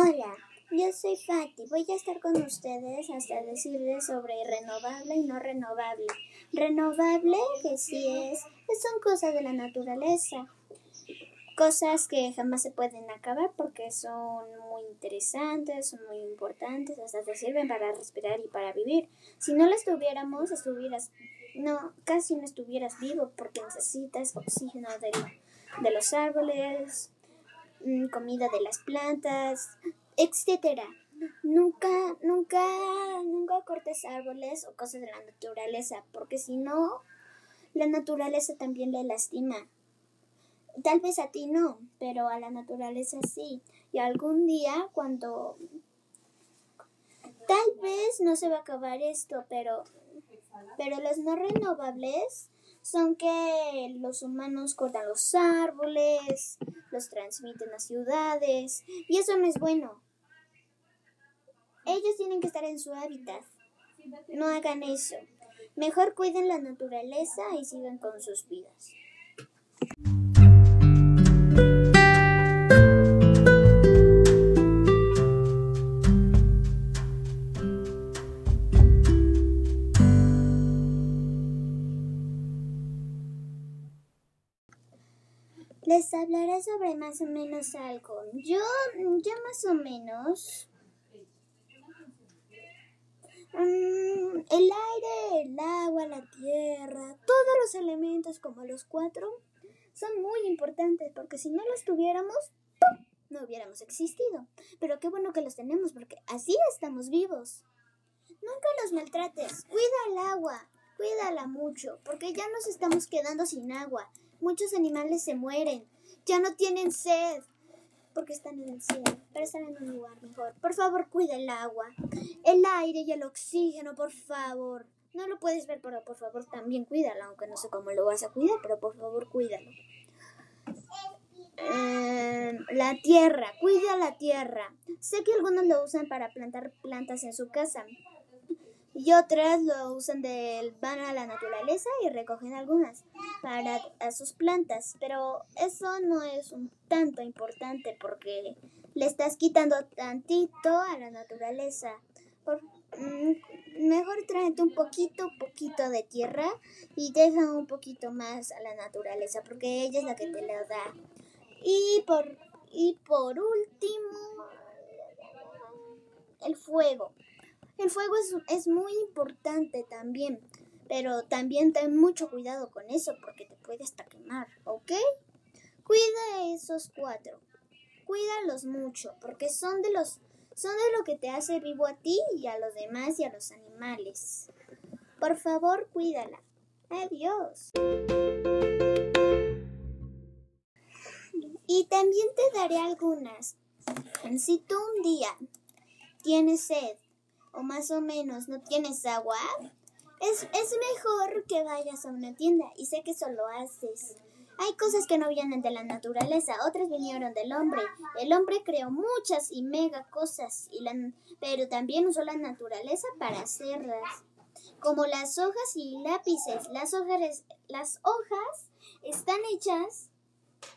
Hola, yo soy Fati. Voy a estar con ustedes hasta decirles sobre renovable y no renovable. Renovable, que sí es, son cosas de la naturaleza. Cosas que jamás se pueden acabar porque son muy interesantes, son muy importantes, hasta te sirven para respirar y para vivir. Si no las tuviéramos, estuvieras, no, casi no estuvieras vivo porque necesitas oxígeno de, los árboles, comida de las plantas, etcétera. Nunca, nunca, nunca cortes árboles o cosas de la naturaleza, porque si no, la naturaleza también le lastima. Tal vez a ti no, pero a la naturaleza sí. Y algún día cuando... Tal vez no se va a acabar esto, pero, pero los no renovables son que los humanos cortan los árboles, los transmiten a ciudades y eso no es bueno. Ellos tienen que estar en su hábitat. No hagan eso. Mejor cuiden la naturaleza y sigan con sus vidas. Les hablaré sobre más o menos algo. Yo, yo más o menos. Mm, el aire, el agua, la tierra, todos los elementos como los cuatro son muy importantes porque si no los tuviéramos, no hubiéramos existido. Pero qué bueno que los tenemos porque así estamos vivos. Nunca los maltrates. Cuida el agua, cuídala mucho porque ya nos estamos quedando sin agua. Muchos animales se mueren, ya no tienen sed, porque están en el cielo, pero están en un lugar mejor. Por favor, cuida el agua, el aire y el oxígeno, por favor. No lo puedes ver, pero por favor también cuídalo, aunque no sé cómo lo vas a cuidar, pero por favor cuídalo. Em, la tierra, cuida la tierra. Sé que algunos lo usan para plantar plantas en su casa, y otras lo usan del van a la naturaleza y recogen algunas para sus plantas, pero eso no es un tanto importante porque le estás quitando tantito a la naturaleza. Mm, mejor tráete un poquito, poquito de tierra y deja un poquito más a la naturaleza porque ella es la que te lo da. Y por, y por último, el fuego. El fuego es, muy importante también, pero también ten mucho cuidado con eso porque te puede hasta quemar, ¿ok? Cuida esos cuatro. Cuídalos mucho porque son de los son de lo que te hace vivo a ti y a los demás y a los animales. Por favor, cuídala. Adiós. Y también te daré algunas. Si tú un día tienes sed o más o menos no tienes agua, es, es mejor que vayas a una tienda y sé que eso lo haces. Hay cosas que no vienen de la naturaleza, otras vinieron del hombre. El hombre creó muchas y mega cosas, y la, pero también usó la naturaleza para hacerlas. Como las hojas y lápices. Las hojas, las hojas están hechas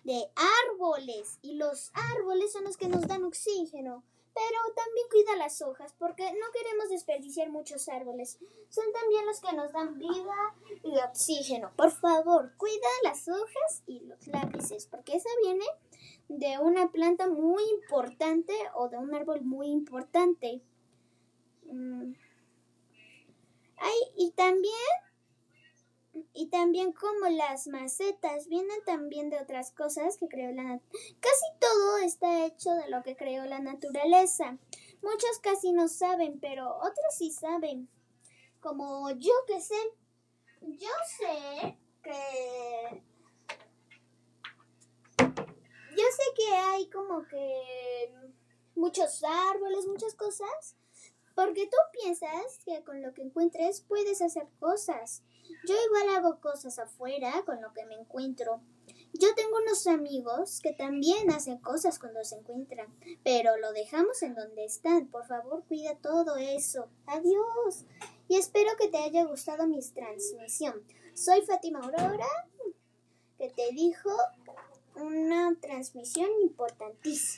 de árboles y los árboles son los que nos dan oxígeno. Pero también cuida las hojas porque no queremos desperdiciar muchos árboles. Son también los que nos dan vida y oxígeno. Por favor, cuida las hojas y los lápices porque esa viene de una planta muy importante o de un árbol muy importante. Mm. Ay, y también también como las macetas vienen también de otras cosas que creó la Casi todo está hecho de lo que creó la naturaleza. Muchos casi no saben, pero otros sí saben. Como yo que sé. Yo sé que... Yo sé que hay como que muchos árboles, muchas cosas. Porque tú piensas que con lo que encuentres puedes hacer cosas. Yo igual hago cosas afuera con lo que me encuentro. Yo tengo unos amigos que también hacen cosas cuando se encuentran, pero lo dejamos en donde están. Por favor, cuida todo eso. Adiós. Y espero que te haya gustado mi transmisión. Soy Fátima Aurora, que te dijo una transmisión importantísima.